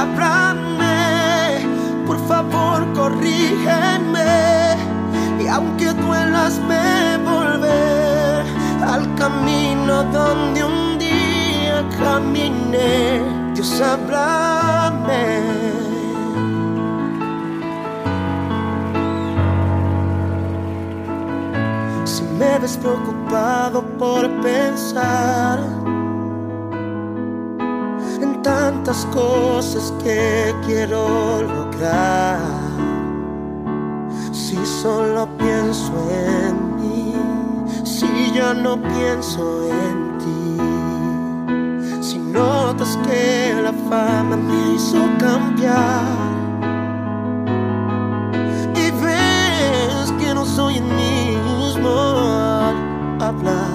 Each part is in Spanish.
Háblame, por favor, corrígeme. Y aunque duelas, me volver al camino donde un día caminé. Dios, háblame. me ves preocupado por pensar en tantas cosas que quiero lograr. Si solo pienso en mí, si ya no pienso en ti, si notas que la fama me hizo cambiar y ves que no soy en mí hablar.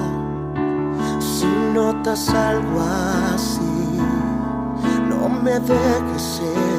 Si notas algo no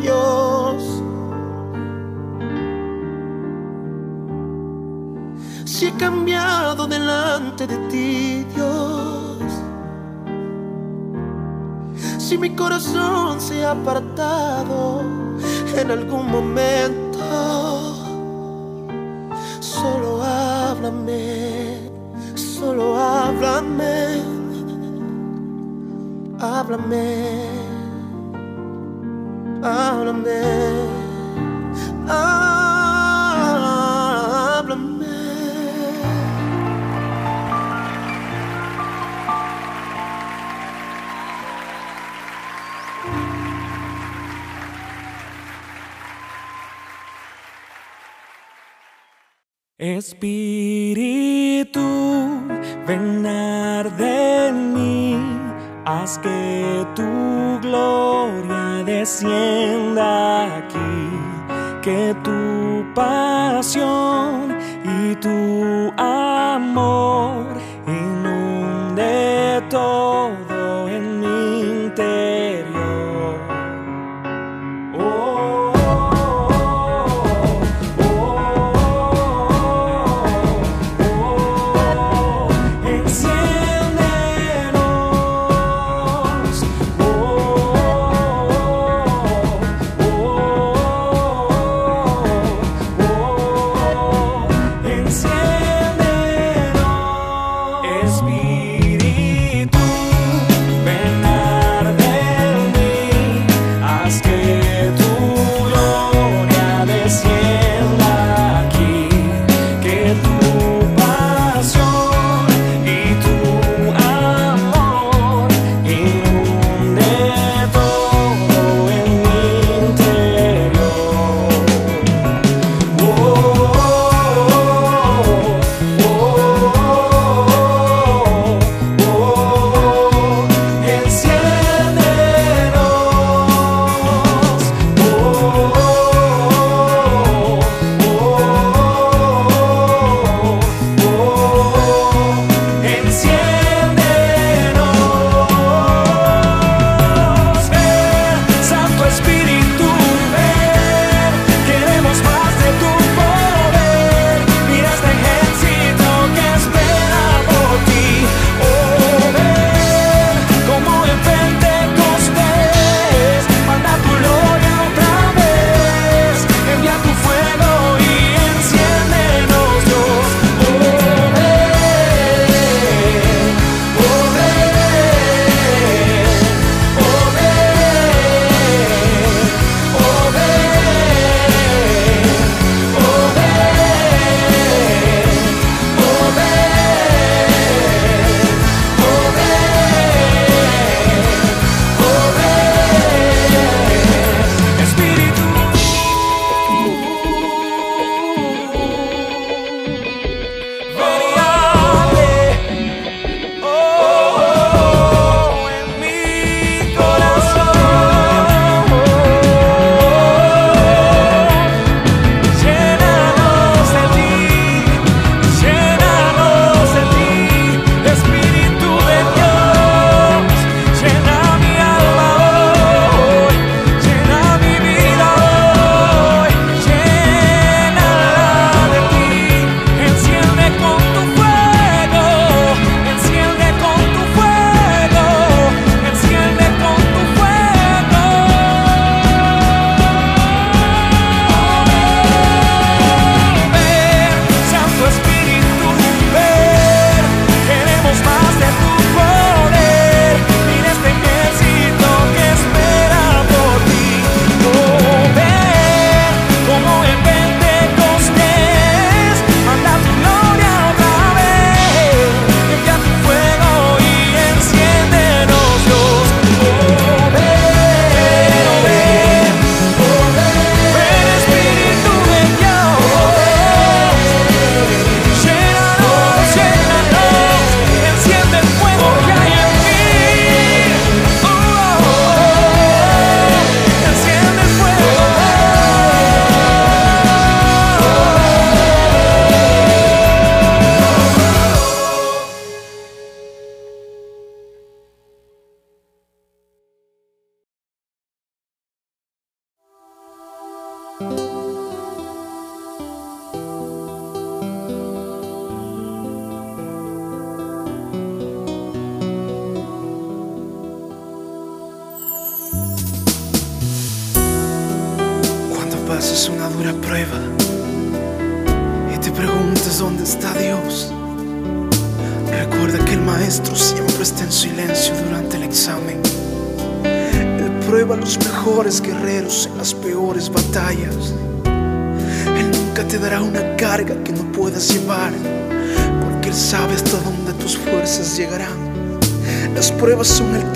Dios. Si he cambiado delante de ti, Dios. Si mi corazón se ha apartado en algún momento, solo háblame, solo háblame, háblame, háblame, háblame. Espíritu, ven arde en mí, haz que tu gloria descienda aquí, que tu paz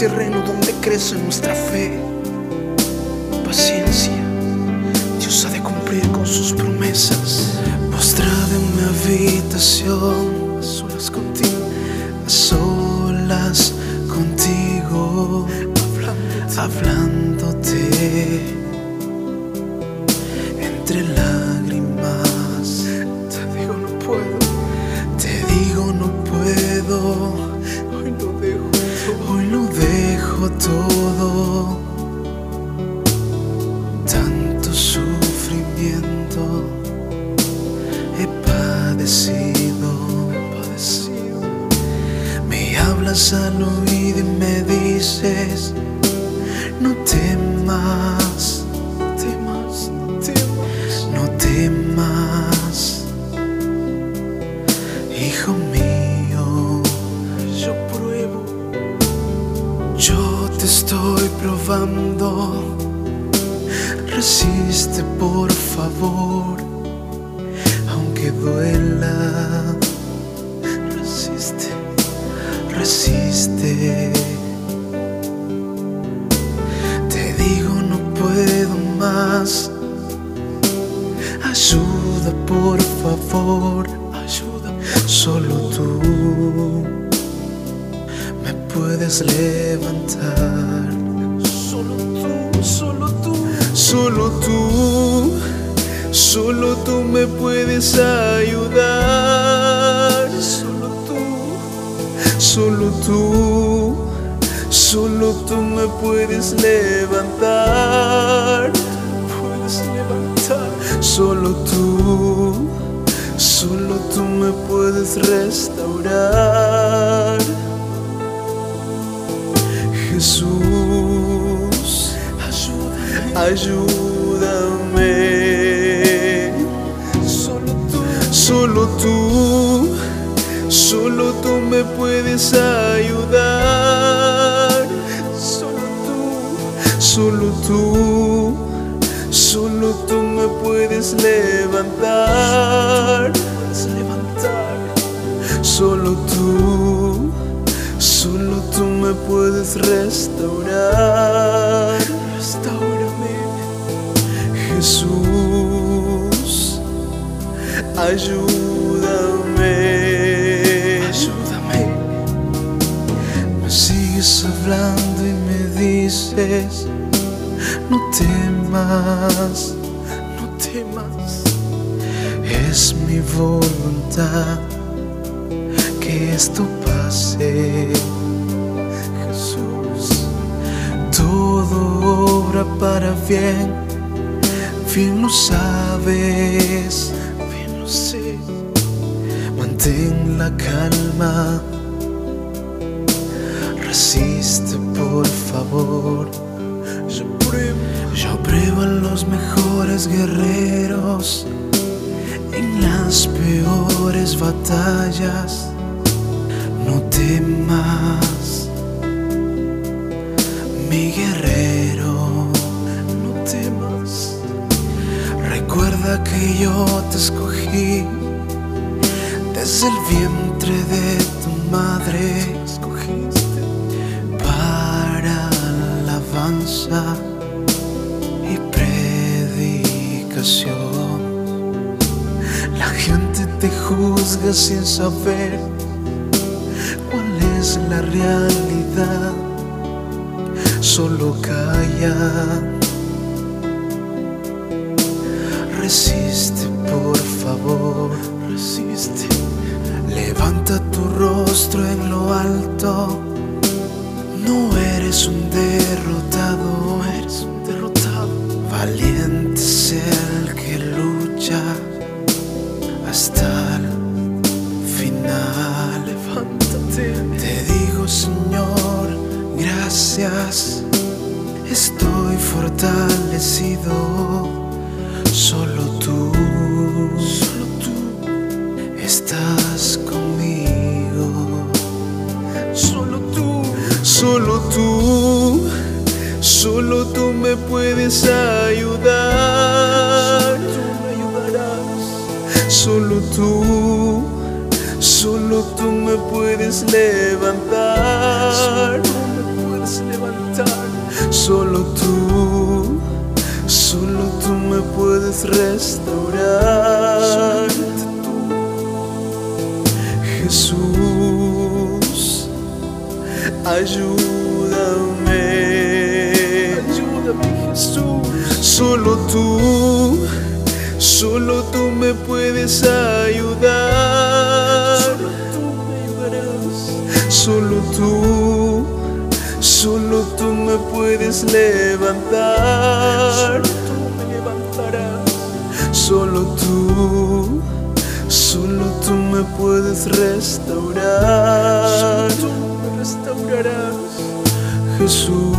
terreno donde crece nuestra fe. Solo tú, solo tú me puedes ayudar. Solo tú, solo tú, solo tú me puedes levantar. Puedes levantar, solo tú, solo tú me puedes restaurar. Jesús, ayúdame. Solo tú, solo tú me puedes ayudar. Solo tú, solo tú, solo tú me puedes levantar. Solo tú, solo tú me puedes restaurar. Restaurame, Jesús, ayúdame. Sigues hablando y me dices, no temas, no temas. Es mi voluntad que esto pase. Jesús, todo obra para bien, bien lo sabes, bien lo sé. Mantén la calma, por favor. Yo pruebo, yo pruebo los mejores guerreros en las peores batallas. No temas, mi guerrero, no temas. Recuerda que yo te escogí desde el vientre de tu madre. Sin saber cuál es la realidad. Solo calla. Resiste, por favor, resiste. Levanta tu rostro en lo alto. No eres un derrotado, eres un derrotado. Valiente es el que lucha hasta Señor, gracias. Estoy fortalecido. Solo tú, solo tú estás conmigo. Solo tú, solo tú, solo tú me puedes ayudar. Solo tú, solo tú me puedes levantar. Solo tú, solo tú me puedes restaurar. Jesús, ayúdame. Ayúdame, Jesús. Solo tú, solo tú me puedes ayudar. Solo tú puedes levantar. Solo tú me levantarás. Solo tú, solo tú me puedes restaurar. Solo tú me restaurarás. Jesús,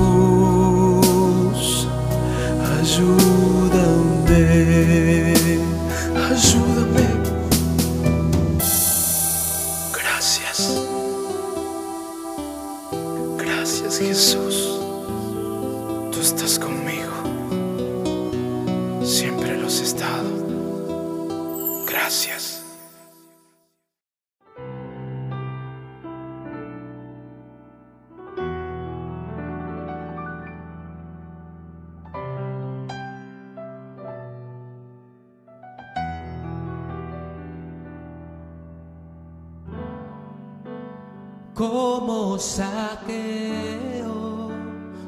como saqueo,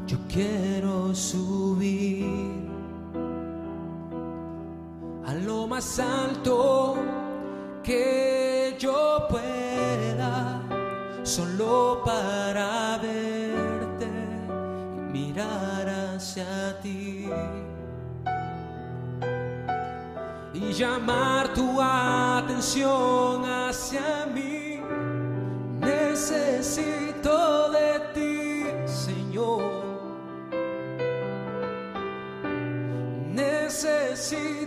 yo quiero subir a lo más alto que yo pueda, solo para verte y mirar hacia ti. Y llamar tu atención hacia mí. Necesito de ti, Señor. Necesito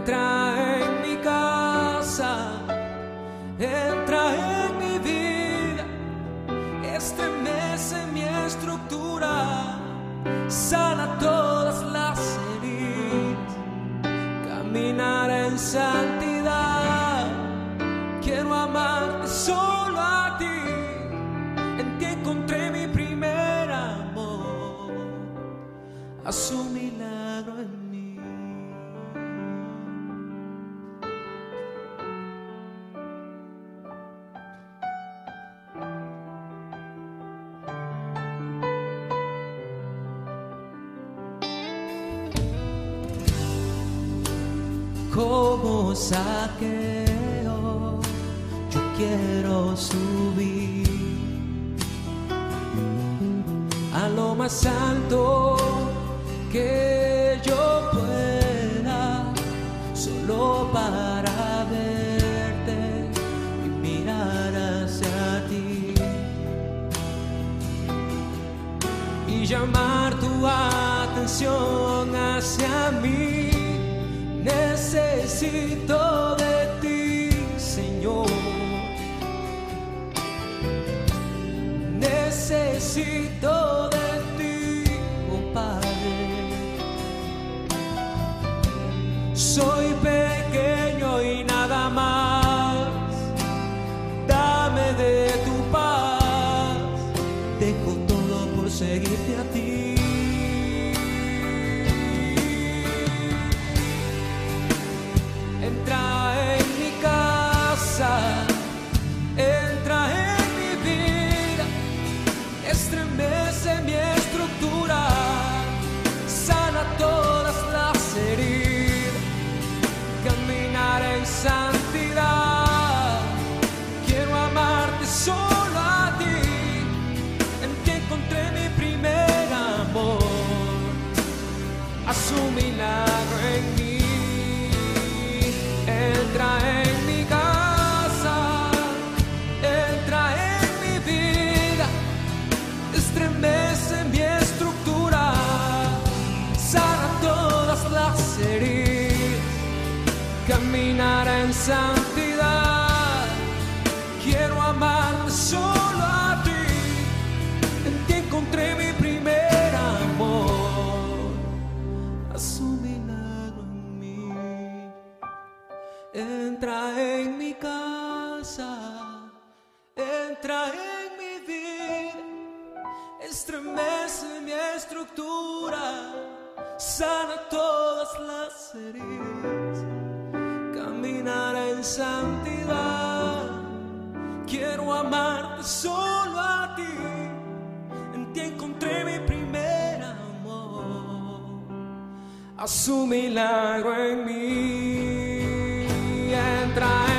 Entra en mi casa, entra en mi vida, estremece mi estructura, sana todas las heridas, caminar en santidad. Quiero amarte solo a ti, en ti encontré mi primer amor, haz Necesito de ti, Señor. Necesito de ti, oh Padre. Soy santidad. Quiero amarte solo a ti, en ti encontré mi primer amor. Haz un en mí. Entra en mi casa, entra en mi vida, estremece mi estructura, sana todas las heridas, caminará santidad. Quiero amarte solo a ti, en ti encontré mi primer amor. Haz un milagro en mí. Entra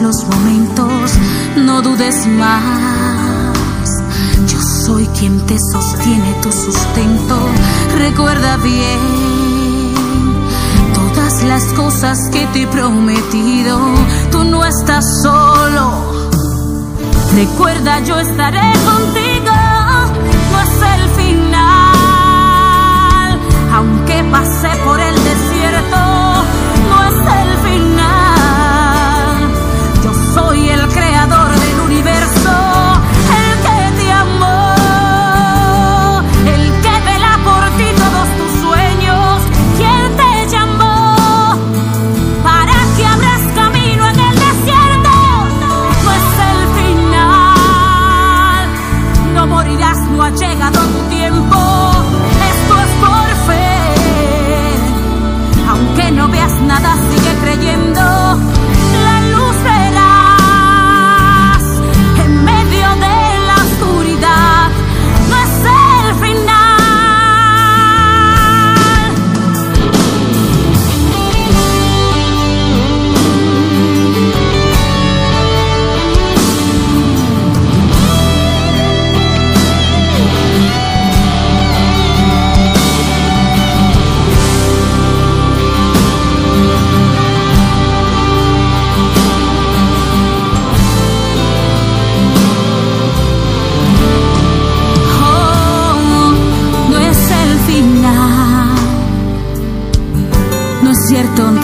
los momentos, no dudes más. Yo soy quien te sostiene tu sustento, recuerda bien todas las cosas que te he prometido, tú no estás solo. Recuerda, yo estaré contigo, no es el final, aunque pasé por el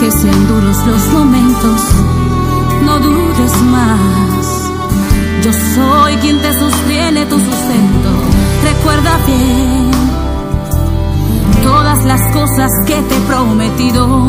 que sean duros los momentos, no dudes más. Yo soy quien te sostiene tu sustento. Recuerda bien todas las cosas que te he prometido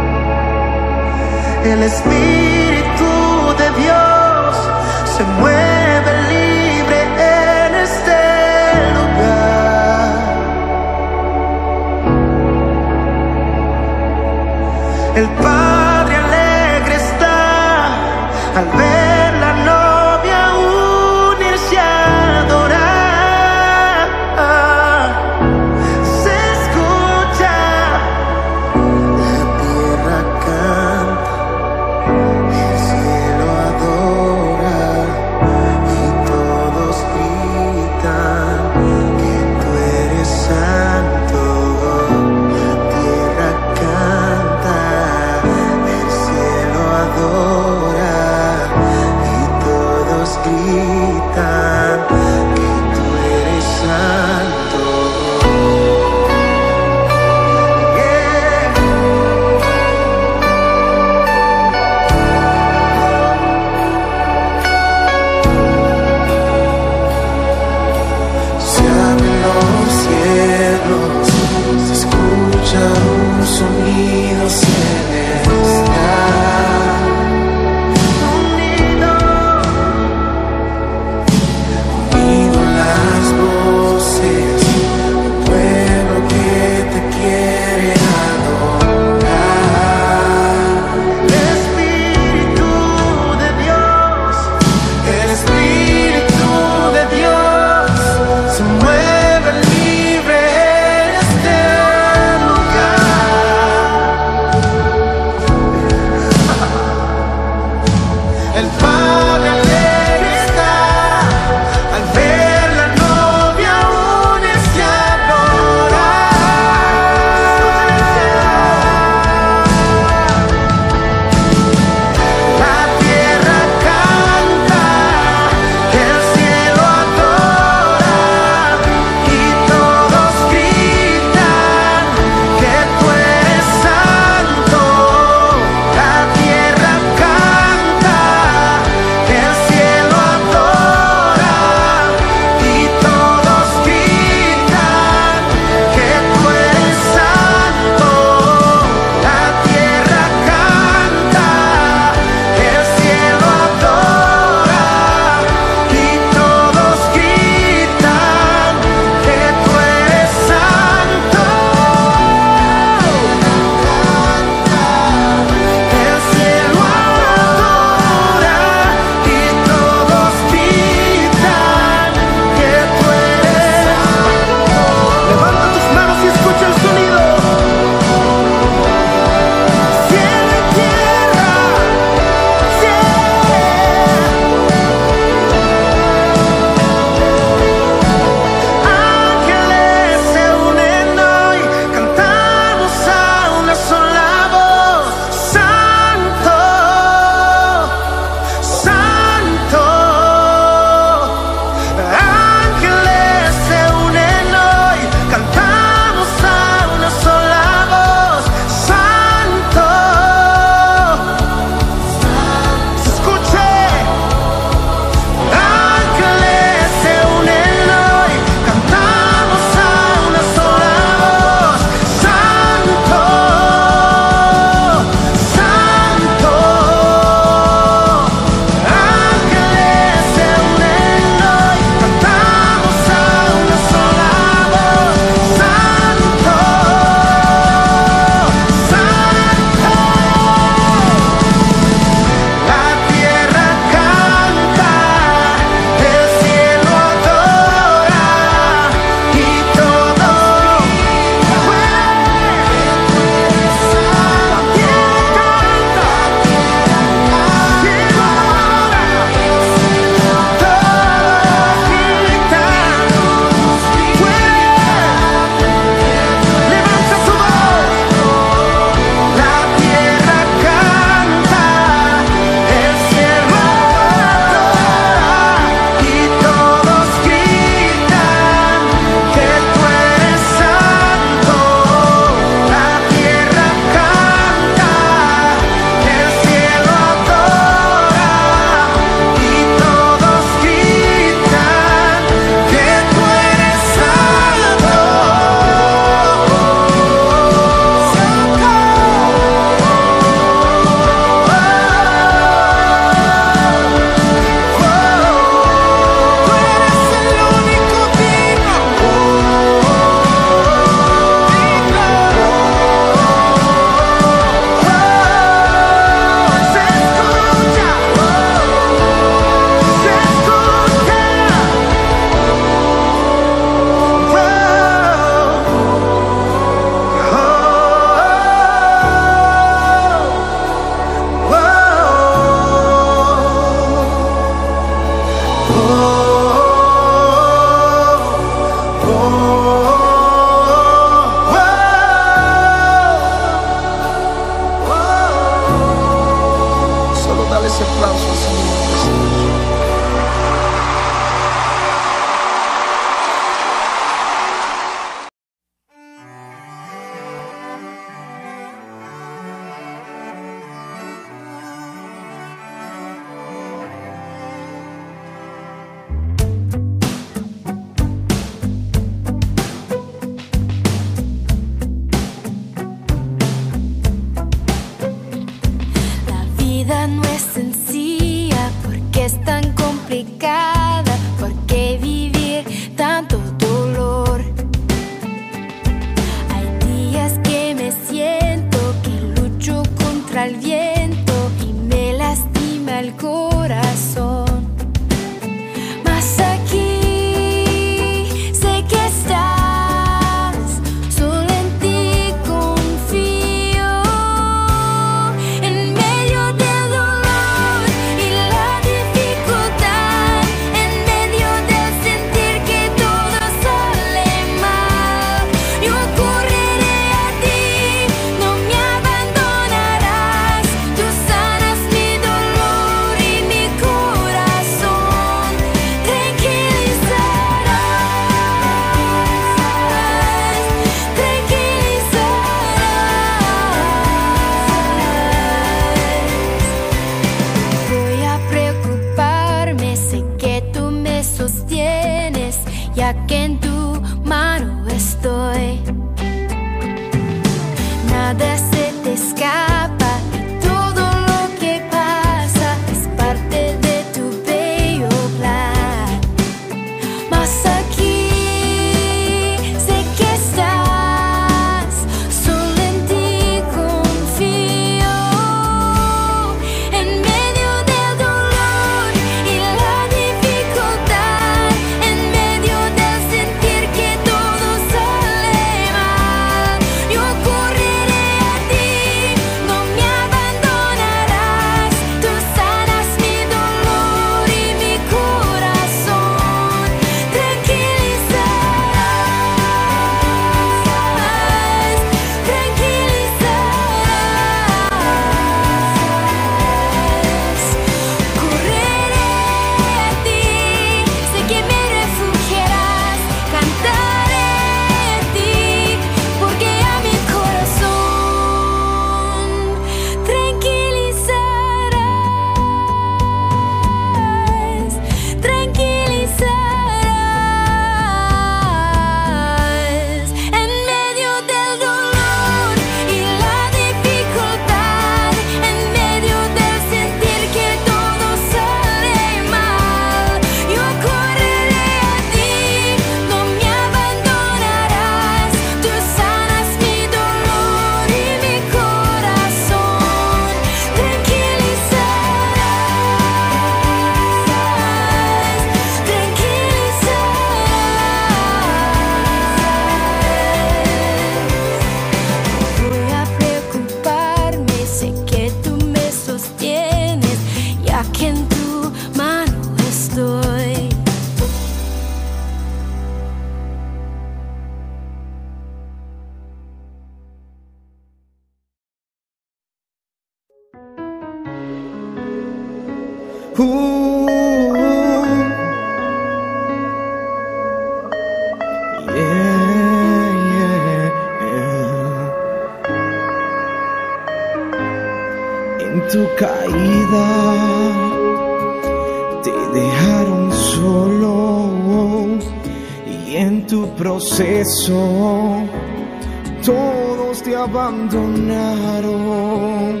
todos te abandonaron.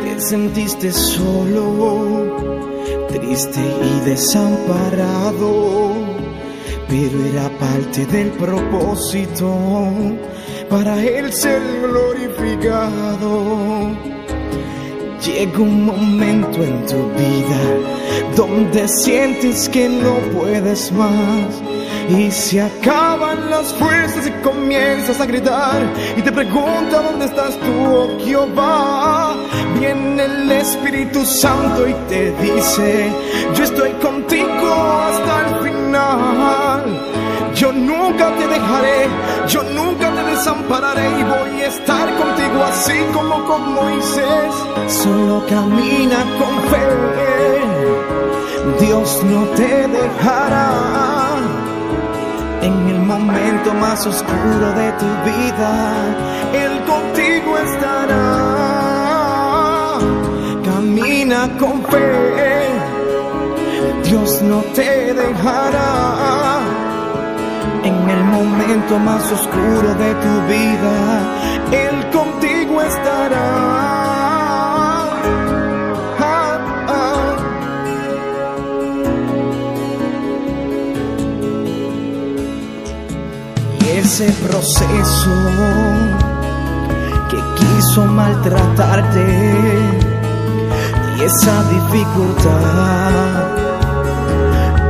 Te sentiste solo, triste y desamparado, pero era parte del propósito para él ser glorificado. Llega un momento en tu vida donde sientes que no puedes más y se acaban las fuerzas y comienzas a gritar y te pregunta dónde estás tú, oh Jehová. Viene el Espíritu Santo y te dice, yo estoy contigo hasta el final. Yo nunca te dejaré, yo nunca te desampararé y voy a estar contigo así como con Moisés. Solo camina con fe, Dios no te dejará. En el momento más oscuro de tu vida, Él contigo estará. Camina con fe, Dios no te dejará. En el momento más oscuro de tu vida, Él contigo estará. Ese proceso que quiso maltratarte y esa dificultad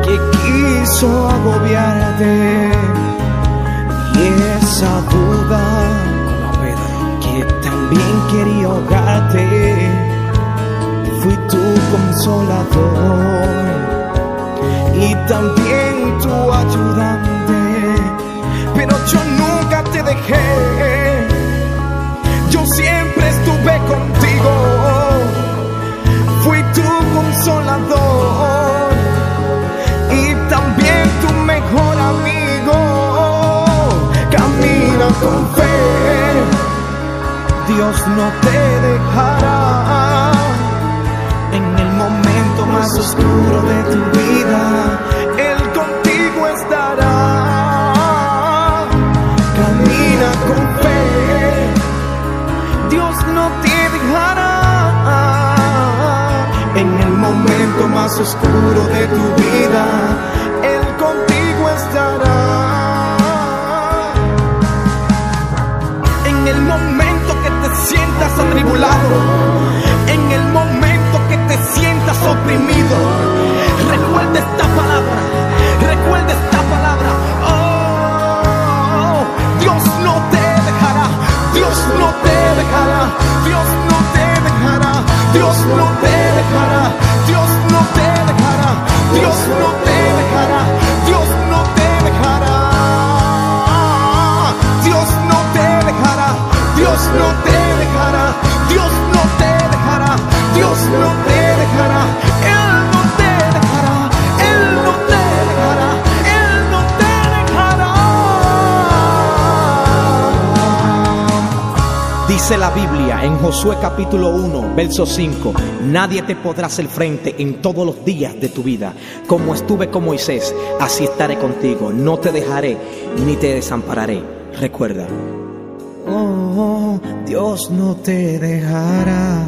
que quiso agobiarte y esa duda que también quería ahogarte. Fui tu consolador y también tu ayudante dejé yo siempre estuve contigo fui tu consolador y también tu mejor amigo. Camina con fe, Dios no te dejará. En el momento más oscuro de tu vida, Te dejará. En el momento más oscuro de tu vida, Él contigo estará. En el momento que te sientas atribulado, en el momento que te sientas oprimido, recuerda esta palabra, recuerda esta Dios no te dejará, Dios no te dejará, Dios no te dejará, Dios no te dejará, La Biblia en Josué capítulo 1, verso 5, nadie te podrá hacer frente en todos los días de tu vida. Como estuve con Moisés, así estaré contigo. No te dejaré ni te desampararé. Recuerda. Oh, Dios no te dejará.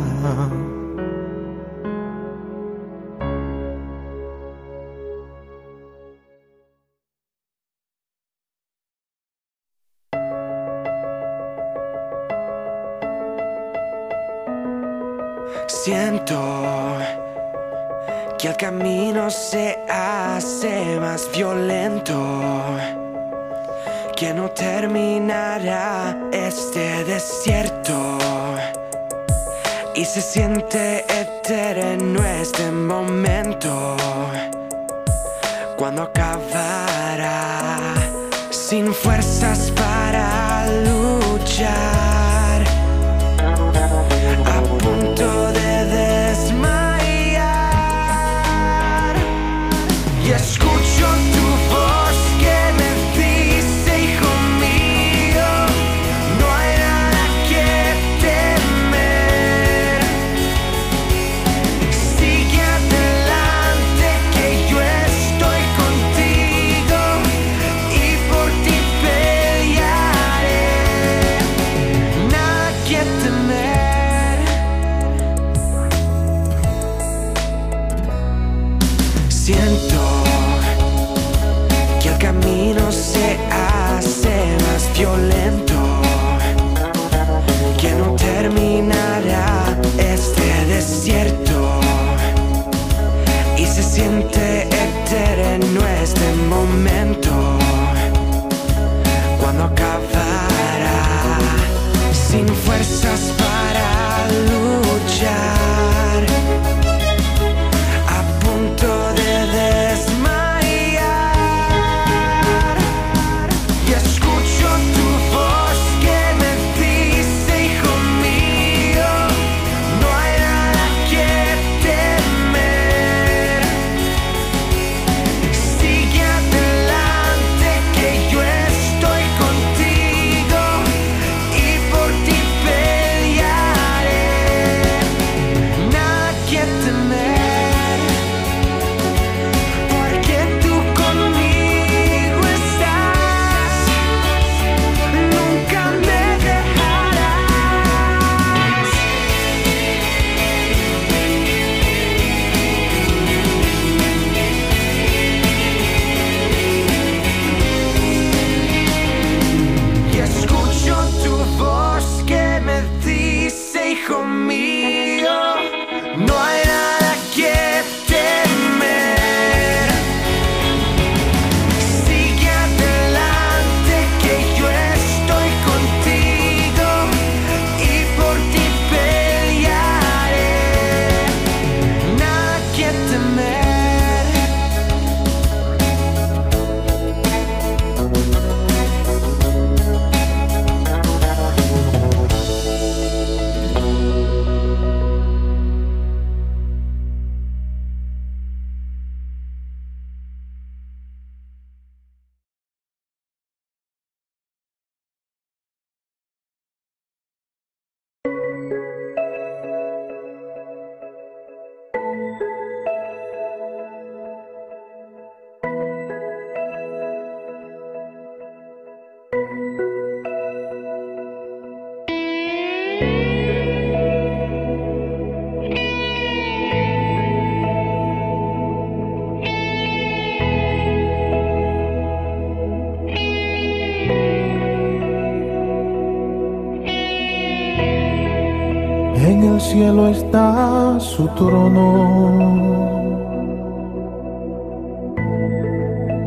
Está su trono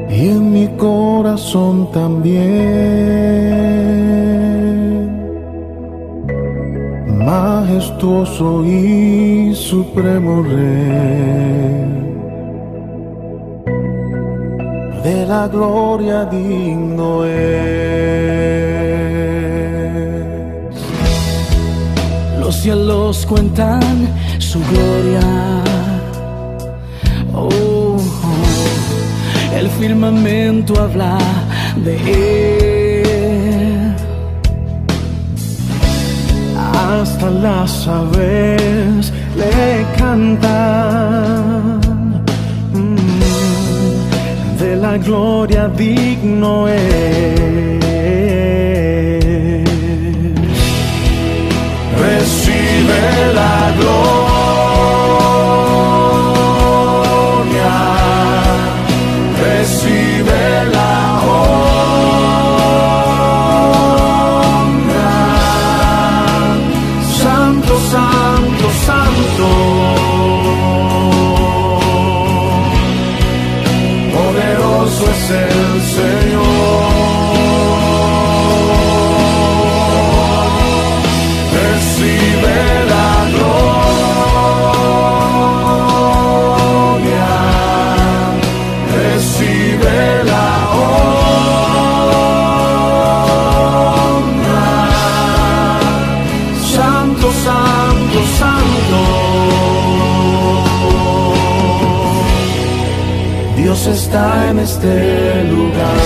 y en mi corazón también. Majestuoso y supremo rey, de la gloria digno es. Cielos cuentan su gloria. Oh, oh. el firmamento habla de él. hasta las aves le cantan. Mm, De la gloria digno es. Recibe la gloria, en este lugar.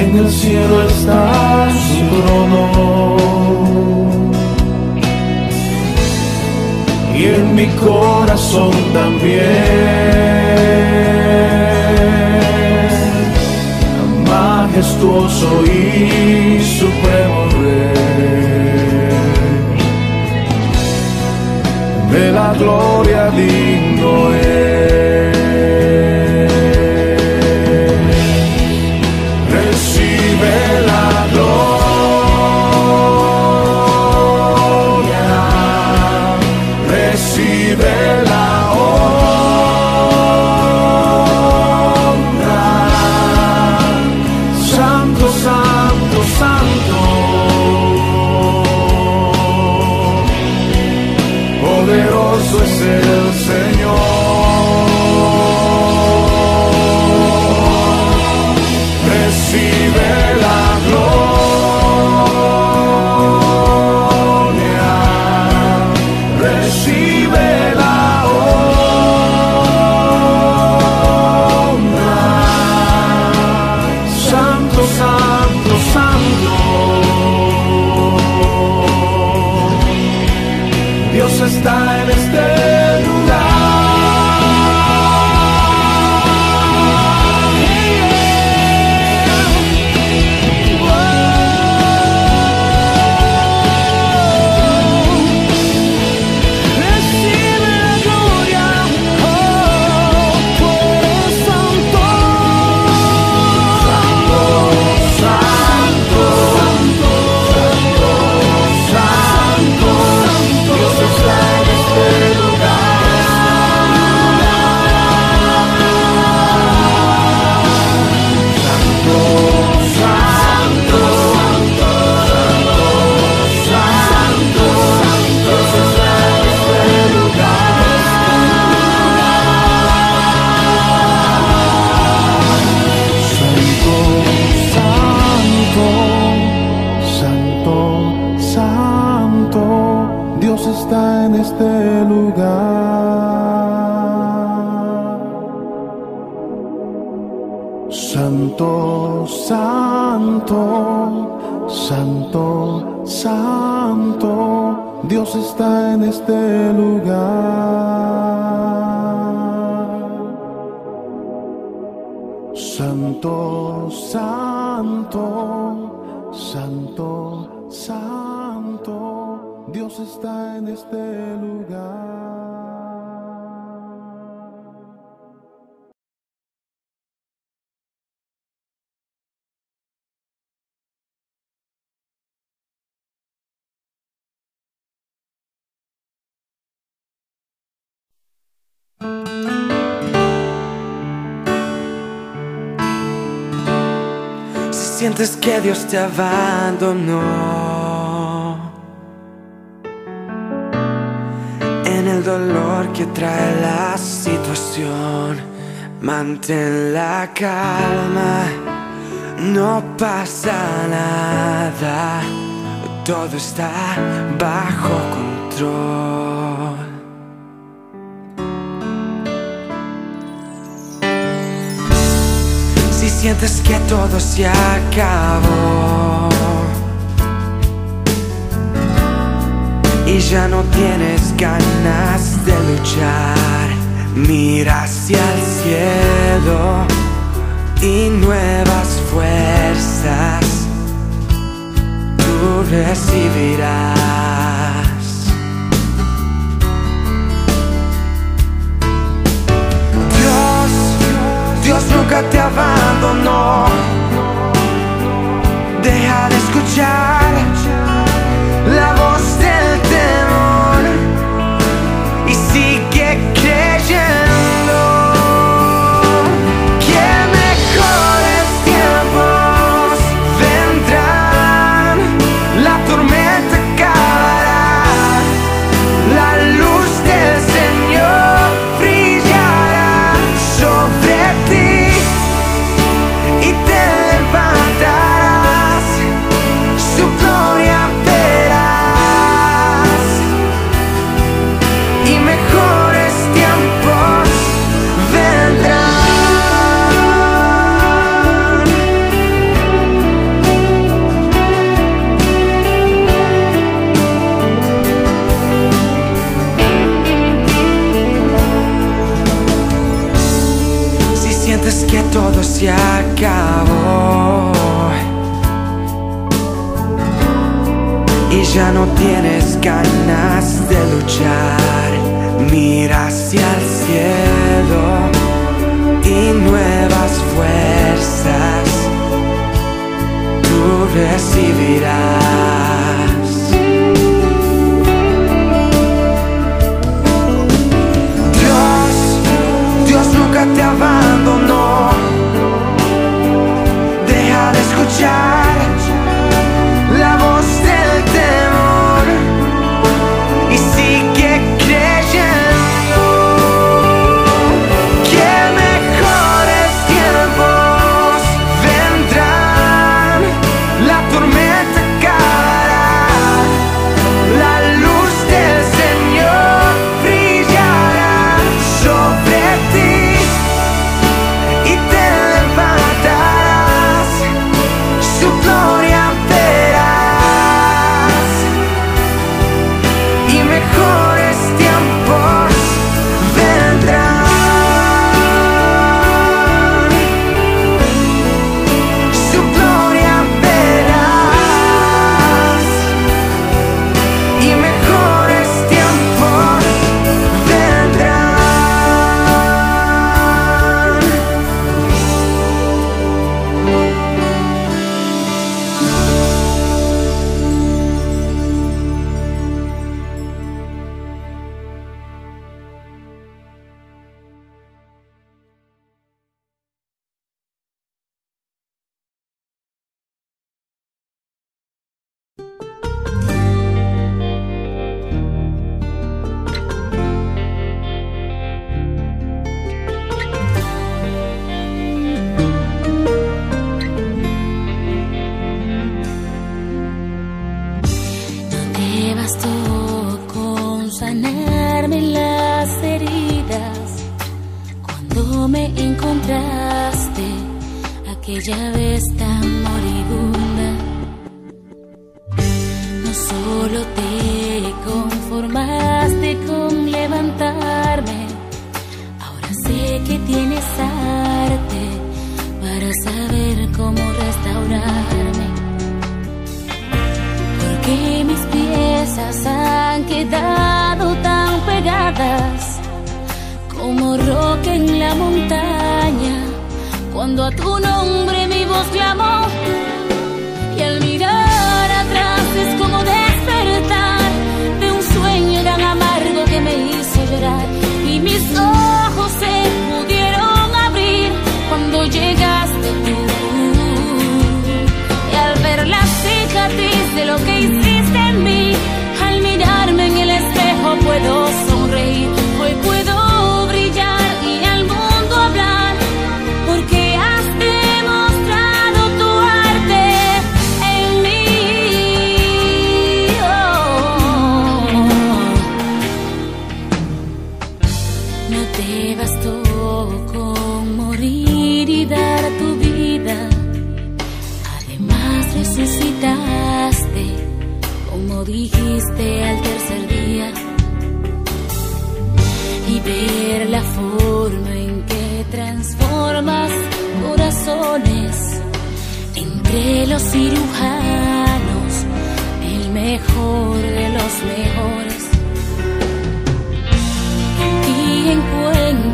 En el cielo está su trono. Y en mi corazón también. Majestuoso y supremo rey de la gloria Santo, santo, santo, santo, Dios está en este lugar. Santo, santo, santo, santo, Dios está en este lugar. Sientes que Dios te abandonó. En el dolor que trae la situación Mantén la calma. No pasa nada Todo está bajo control Si sientes que todo se acabó. Y ya no tienes ganas de luchar, mira hacia el cielo y nuevas fuerzas. Tú recibirás. Dios nunca te abandonó. Deja de escuchar la voz bastó con sanarme las heridas cuando me encontraste aquella vez tan moribunda. No solo te conformaste con levantarme, ahora sé que tienes arte para saber cómo restaurarme que mis piezas han quedado tan pegadas como roca en la montaña. Cuando a tu nombre mi voz clamó.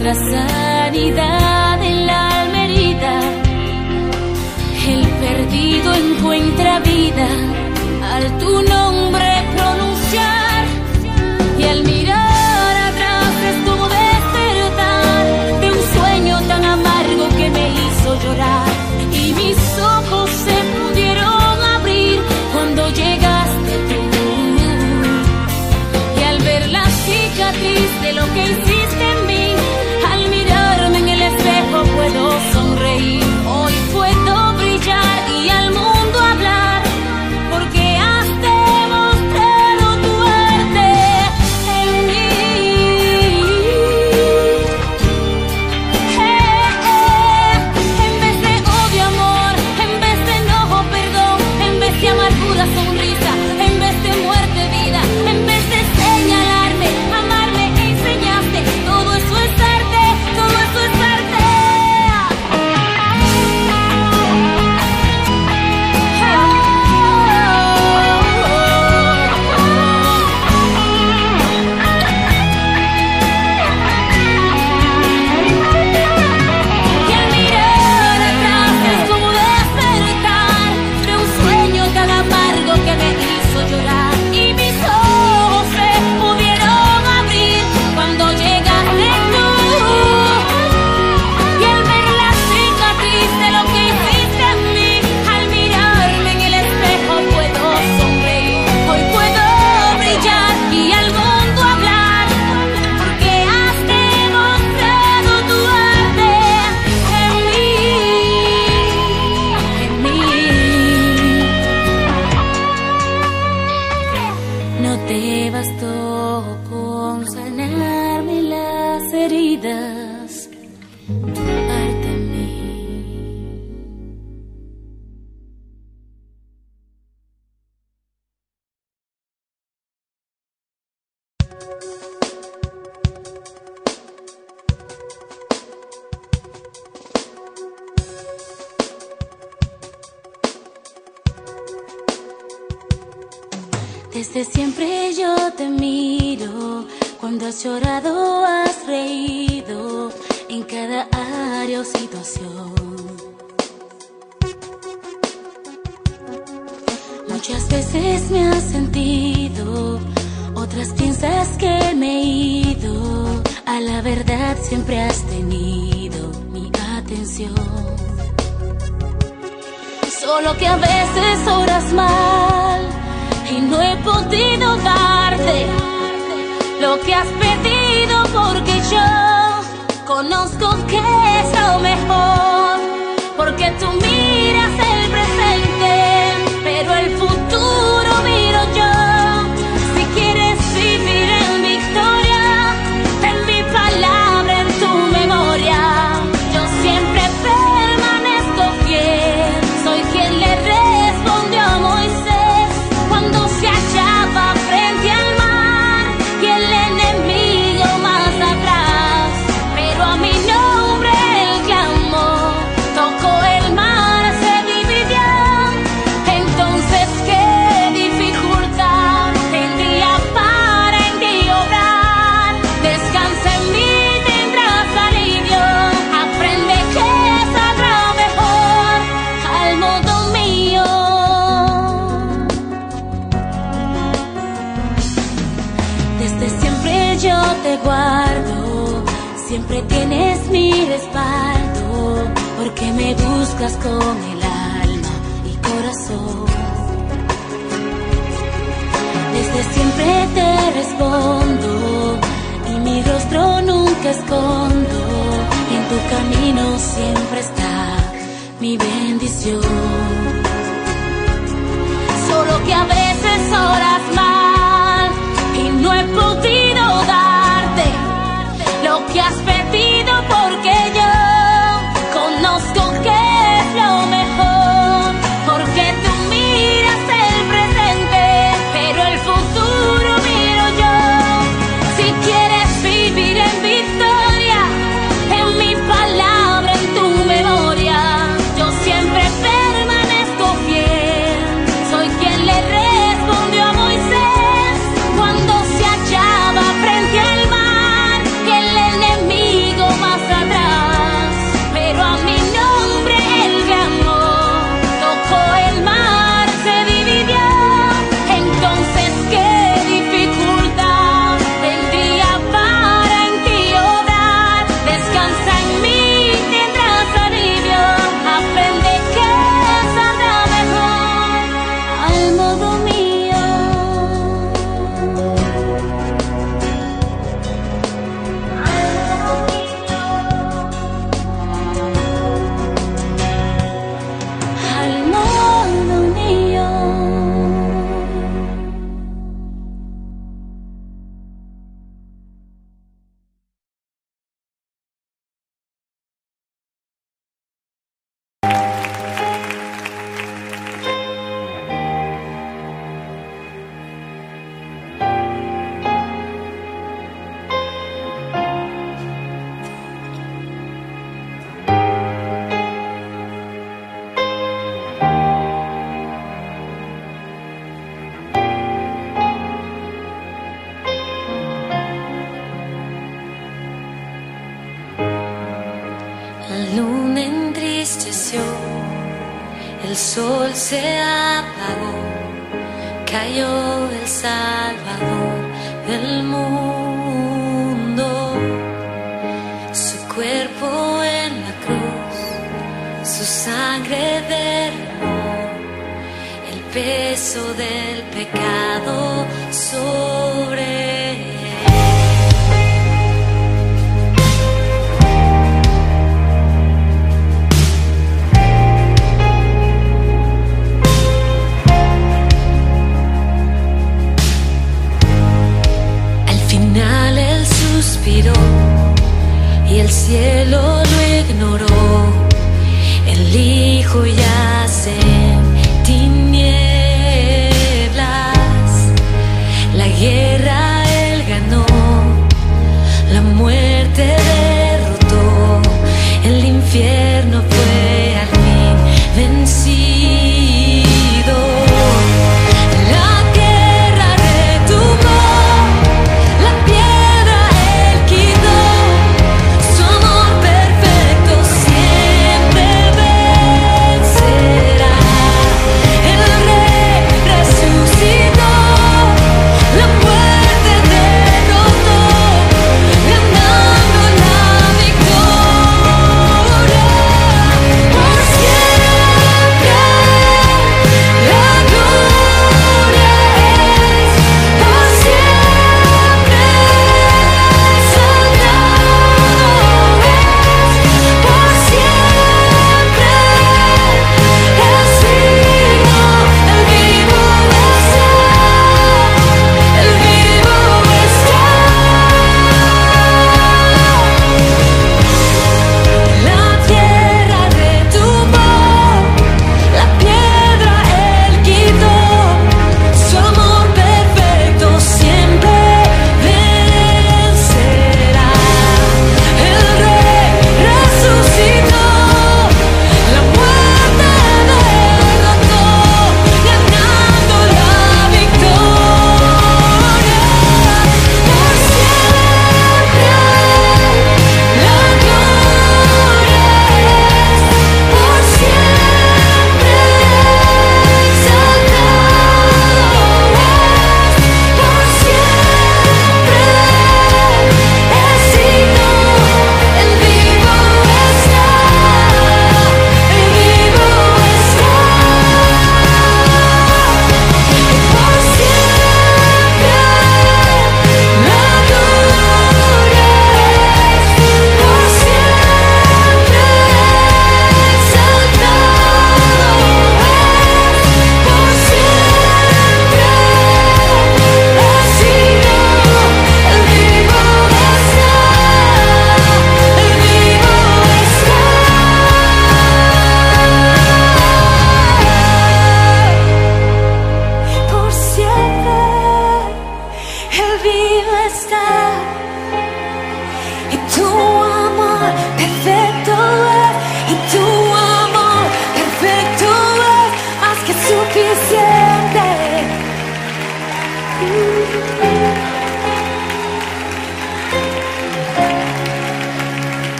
encuentras sanidad en la almerita. El perdido encuentra vida. conozco que es lo mejor, porque tú mismo con el alma y corazón. Desde siempre te respondo y mi rostro nunca escondo. En tu camino siempre está mi bendición. Solo que a veces horas mal y no he podido.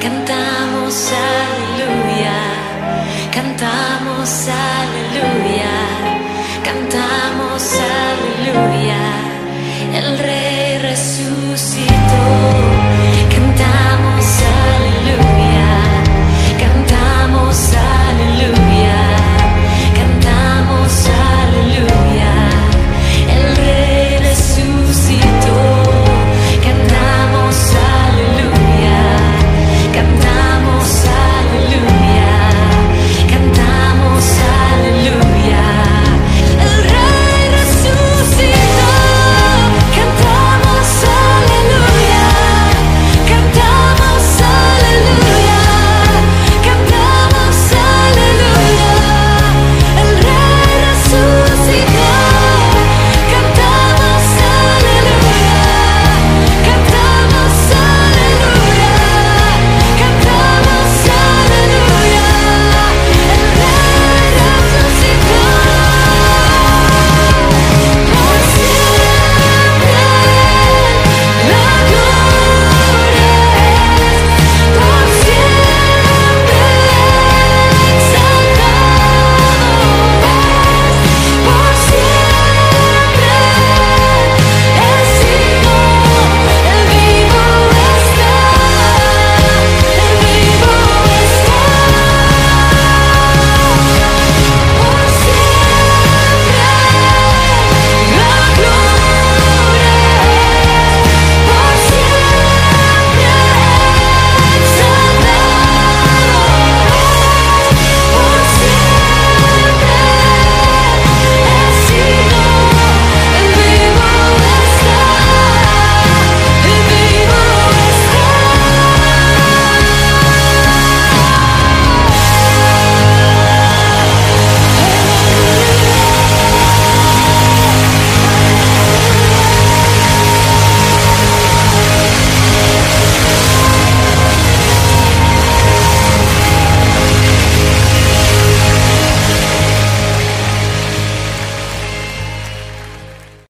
cantamos aleluya, cantamos aleluya, cantamos aleluya, el rey resucitó, cantamos.